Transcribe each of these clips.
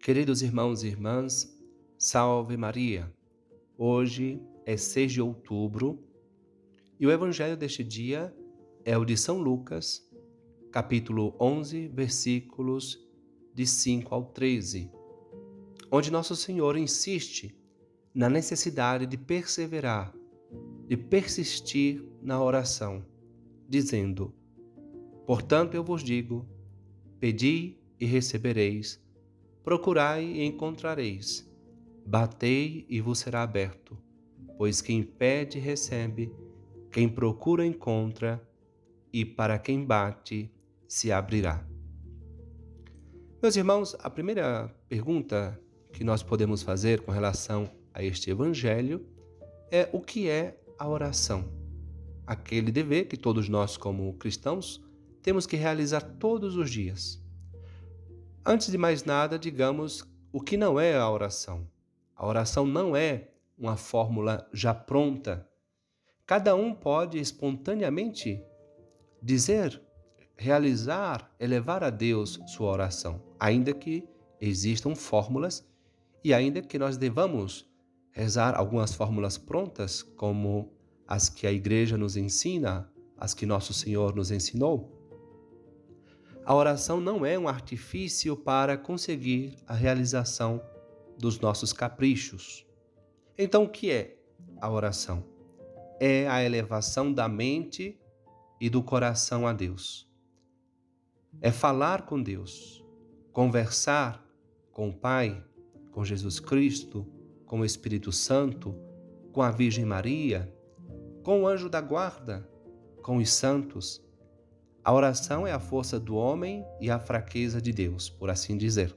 Queridos irmãos e irmãs, salve Maria! Hoje é 6 de outubro e o evangelho deste dia é o de São Lucas, capítulo 11, versículos de 5 ao 13, onde Nosso Senhor insiste na necessidade de perseverar, de persistir na oração, dizendo: Portanto, eu vos digo: pedi e recebereis Procurai e encontrareis. Batei e vos será aberto. Pois quem pede, recebe. Quem procura, encontra. E para quem bate, se abrirá. Meus irmãos, a primeira pergunta que nós podemos fazer com relação a este evangelho é o que é a oração? Aquele dever que todos nós, como cristãos, temos que realizar todos os dias. Antes de mais nada, digamos o que não é a oração. A oração não é uma fórmula já pronta. Cada um pode espontaneamente dizer, realizar, elevar a Deus sua oração, ainda que existam fórmulas e ainda que nós devamos rezar algumas fórmulas prontas, como as que a igreja nos ensina, as que nosso Senhor nos ensinou. A oração não é um artifício para conseguir a realização dos nossos caprichos. Então, o que é a oração? É a elevação da mente e do coração a Deus. É falar com Deus, conversar com o Pai, com Jesus Cristo, com o Espírito Santo, com a Virgem Maria, com o anjo da guarda, com os santos a oração é a força do homem e a fraqueza de Deus, por assim dizer.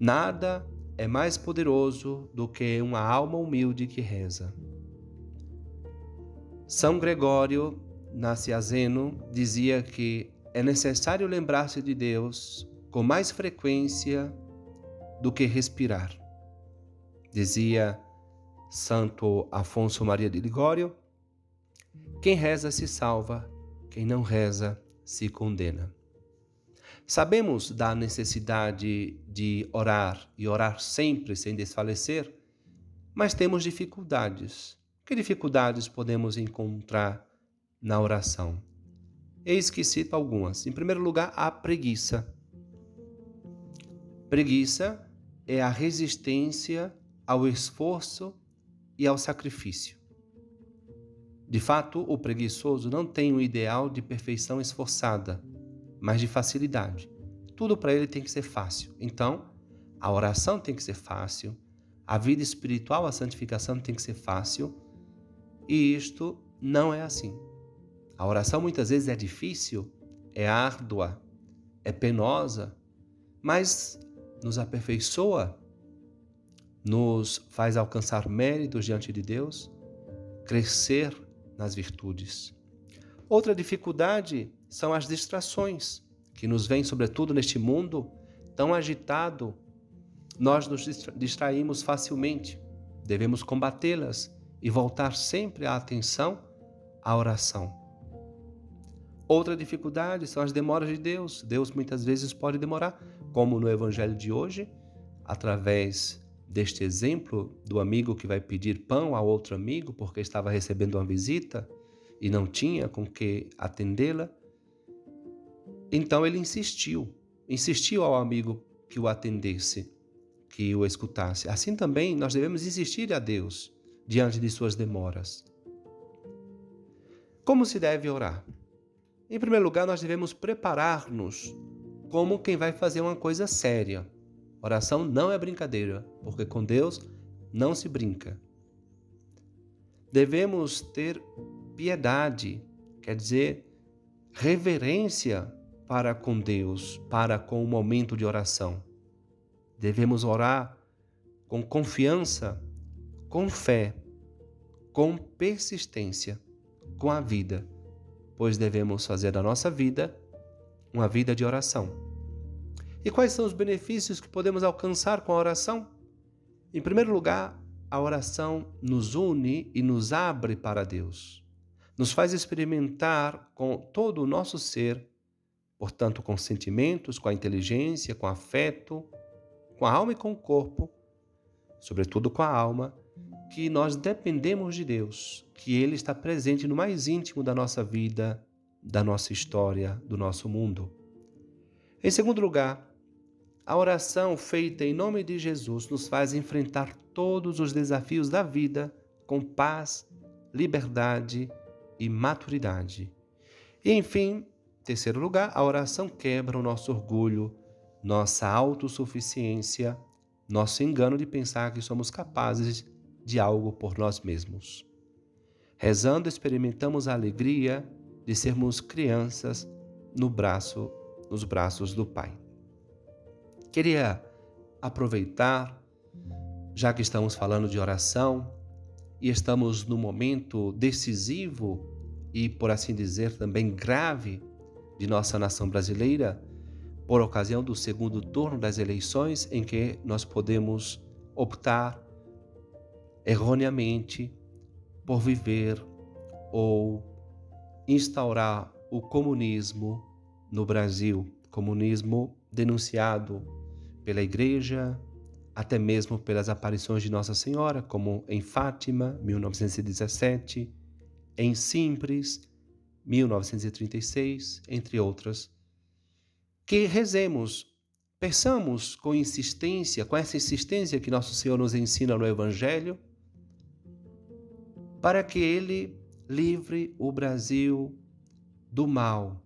Nada é mais poderoso do que uma alma humilde que reza. São Gregório Naciazeno dizia que é necessário lembrar-se de Deus com mais frequência do que respirar. Dizia Santo Afonso Maria de Ligório: quem reza se salva quem não reza se condena. Sabemos da necessidade de orar e orar sempre sem desfalecer, mas temos dificuldades. Que dificuldades podemos encontrar na oração? Eis que cito algumas. Em primeiro lugar, a preguiça. Preguiça é a resistência ao esforço e ao sacrifício. De fato, o preguiçoso não tem um ideal de perfeição esforçada, mas de facilidade. Tudo para ele tem que ser fácil. Então, a oração tem que ser fácil, a vida espiritual, a santificação tem que ser fácil, e isto não é assim. A oração muitas vezes é difícil, é árdua, é penosa, mas nos aperfeiçoa, nos faz alcançar méritos diante de Deus, crescer nas virtudes. Outra dificuldade são as distrações, que nos vêm, sobretudo neste mundo tão agitado. Nós nos distraímos facilmente. Devemos combatê-las e voltar sempre a atenção à oração. Outra dificuldade são as demoras de Deus. Deus muitas vezes pode demorar, como no evangelho de hoje, através deste exemplo do amigo que vai pedir pão a outro amigo porque estava recebendo uma visita e não tinha com que atendê-la. Então ele insistiu, insistiu ao amigo que o atendesse, que o escutasse. Assim também nós devemos insistir a Deus diante de suas demoras. Como se deve orar? Em primeiro lugar, nós devemos preparar-nos como quem vai fazer uma coisa séria Oração não é brincadeira, porque com Deus não se brinca. Devemos ter piedade, quer dizer, reverência para com Deus, para com o momento de oração. Devemos orar com confiança, com fé, com persistência, com a vida, pois devemos fazer da nossa vida uma vida de oração. E quais são os benefícios que podemos alcançar com a oração? Em primeiro lugar, a oração nos une e nos abre para Deus. Nos faz experimentar com todo o nosso ser, portanto, com sentimentos, com a inteligência, com afeto, com a alma e com o corpo, sobretudo com a alma, que nós dependemos de Deus, que Ele está presente no mais íntimo da nossa vida, da nossa história, do nosso mundo. Em segundo lugar, a oração feita em nome de Jesus nos faz enfrentar todos os desafios da vida com paz, liberdade e maturidade. E enfim, terceiro lugar, a oração quebra o nosso orgulho, nossa autossuficiência, nosso engano de pensar que somos capazes de algo por nós mesmos. Rezando, experimentamos a alegria de sermos crianças no braço, nos braços do Pai. Queria aproveitar, já que estamos falando de oração e estamos no momento decisivo e, por assim dizer, também grave de nossa nação brasileira, por ocasião do segundo turno das eleições, em que nós podemos optar erroneamente por viver ou instaurar o comunismo no Brasil, comunismo denunciado pela Igreja, até mesmo pelas aparições de Nossa Senhora, como em Fátima, 1917, em Simples, 1936, entre outras. Que rezemos, peçamos com insistência, com essa insistência que Nosso Senhor nos ensina no Evangelho, para que Ele livre o Brasil do mal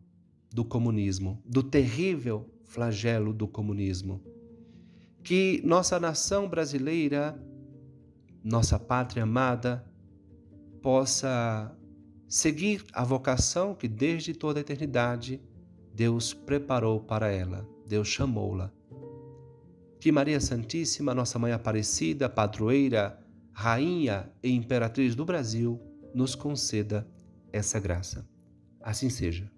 do comunismo, do terrível flagelo do comunismo. Que nossa nação brasileira, nossa pátria amada, possa seguir a vocação que desde toda a eternidade Deus preparou para ela, Deus chamou-la. Que Maria Santíssima, nossa Mãe Aparecida, padroeira, rainha e imperatriz do Brasil, nos conceda essa graça. Assim seja.